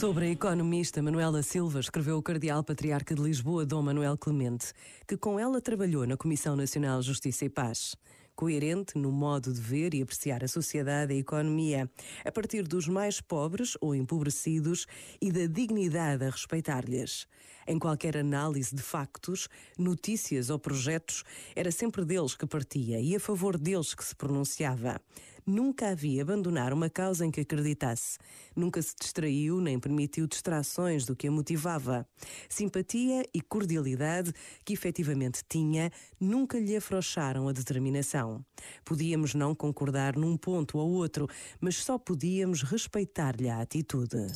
Sobre a economista Manuela Silva, escreveu o cardeal patriarca de Lisboa, Dom Manuel Clemente, que com ela trabalhou na Comissão Nacional Justiça e Paz coerente no modo de ver e apreciar a sociedade e a economia, a partir dos mais pobres ou empobrecidos e da dignidade a respeitar-lhes. Em qualquer análise de factos, notícias ou projetos, era sempre deles que partia e a favor deles que se pronunciava. Nunca havia abandonar uma causa em que acreditasse. Nunca se distraiu nem permitiu distrações do que a motivava. Simpatia e cordialidade que efetivamente tinha nunca lhe afrouxaram a determinação. Podíamos não concordar num ponto ou outro, mas só podíamos respeitar-lhe a atitude.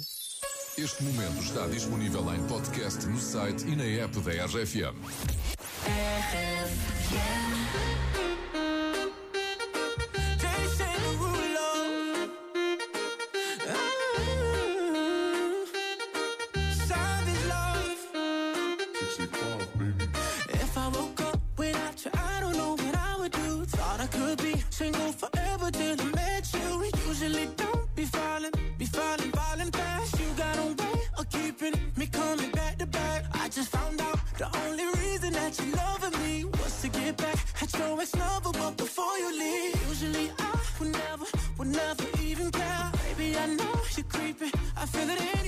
Este momento está disponível em podcast no site e na app da RFM. If I woke up without you, I don't know what I would do. Thought I could be single forever till I met you. Usually don't be falling, be falling, falling fast. You got a way of keeping me coming back to back. I just found out the only reason that you're loving me was to get back at your ex lover. But before you leave, usually I would never, would never even care. Baby, I know you're creeping. I feel it in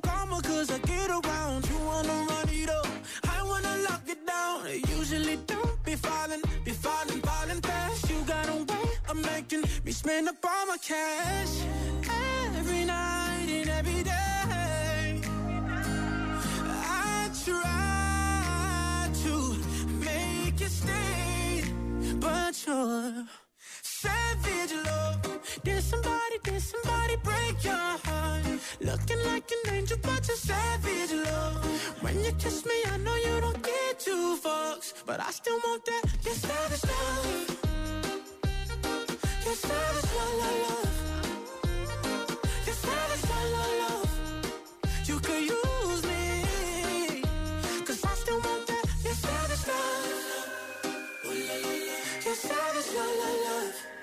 This karma, cause I get around. You wanna run it up, I wanna lock it down. I usually don't be falling, be falling, falling fast. You got a way of making me spend up all my cash. Angel, but you're savage love. When you kiss me, I know you don't get two fucks, but I still want that. Your savage love. Your savage love, love. Your savage love, love, love. You could use me, cause I still want that. Your savage love. Your savage love, love, love.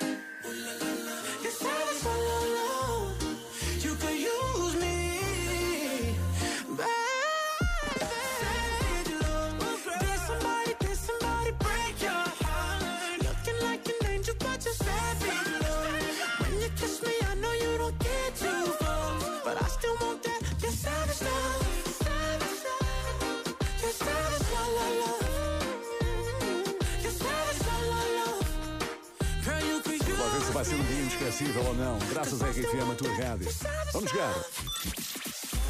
Vai ser um dia inesquecível ou não. Graças à RFM, a tua rádio. Vamos jogar.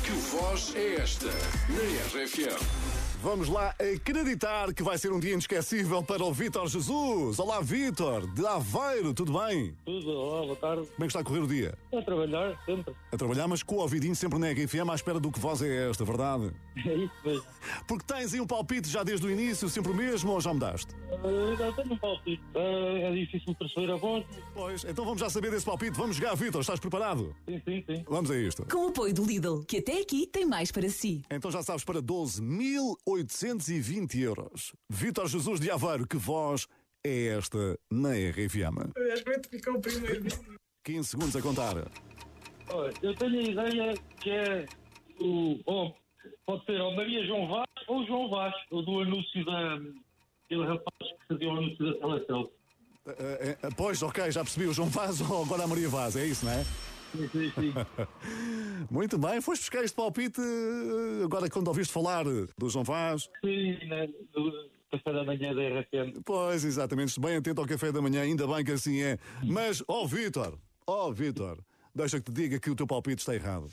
Que voz é esta na RFM? Vamos lá acreditar que vai ser um dia inesquecível para o Vítor Jesus. Olá, Vítor, de Aveiro, tudo bem? Tudo, olá, boa tarde. Como é que está a correr o dia? A trabalhar, sempre. A trabalhar, mas com o ouvidinho sempre na RFM à espera do que voz é esta, verdade? É isso mesmo. Porque tens aí um palpite já desde o início, sempre o mesmo, ou já mudaste? Uh, já tenho um palpite. Uh, é difícil perceber a voz. Pois, então vamos já saber desse palpite. Vamos jogar, Vítor, estás preparado? Sim, sim, sim. Vamos a isto. Com o apoio do Lidl, que até aqui tem mais para si. Então já sabes, para 12.820 euros. Vítor Jesus de Aveiro, que voz é esta na RFM? Acho que ficou o primeiro. 15 segundos a contar. Eu tenho a ideia que é o. Oh, pode ser ou Maria João Vaz ou João Vaz, o do anúncio da. aquele rapaz que fazia o anúncio da seleção. Eh, eh, pois, ok, já percebi. O João Vaz ou agora a Maria Vaz, é isso, não é? Sim, sim, sim. Muito bem, foste buscar este palpite eh, agora quando ouviste falar do João Vaz. sim, né, do café da manhã da RFM. Pois, exatamente, bem atento ao café da manhã, ainda bem que assim é. Mas, ó oh, Vítor, ó oh, Vítor, deixa que te diga que o teu palpite está errado.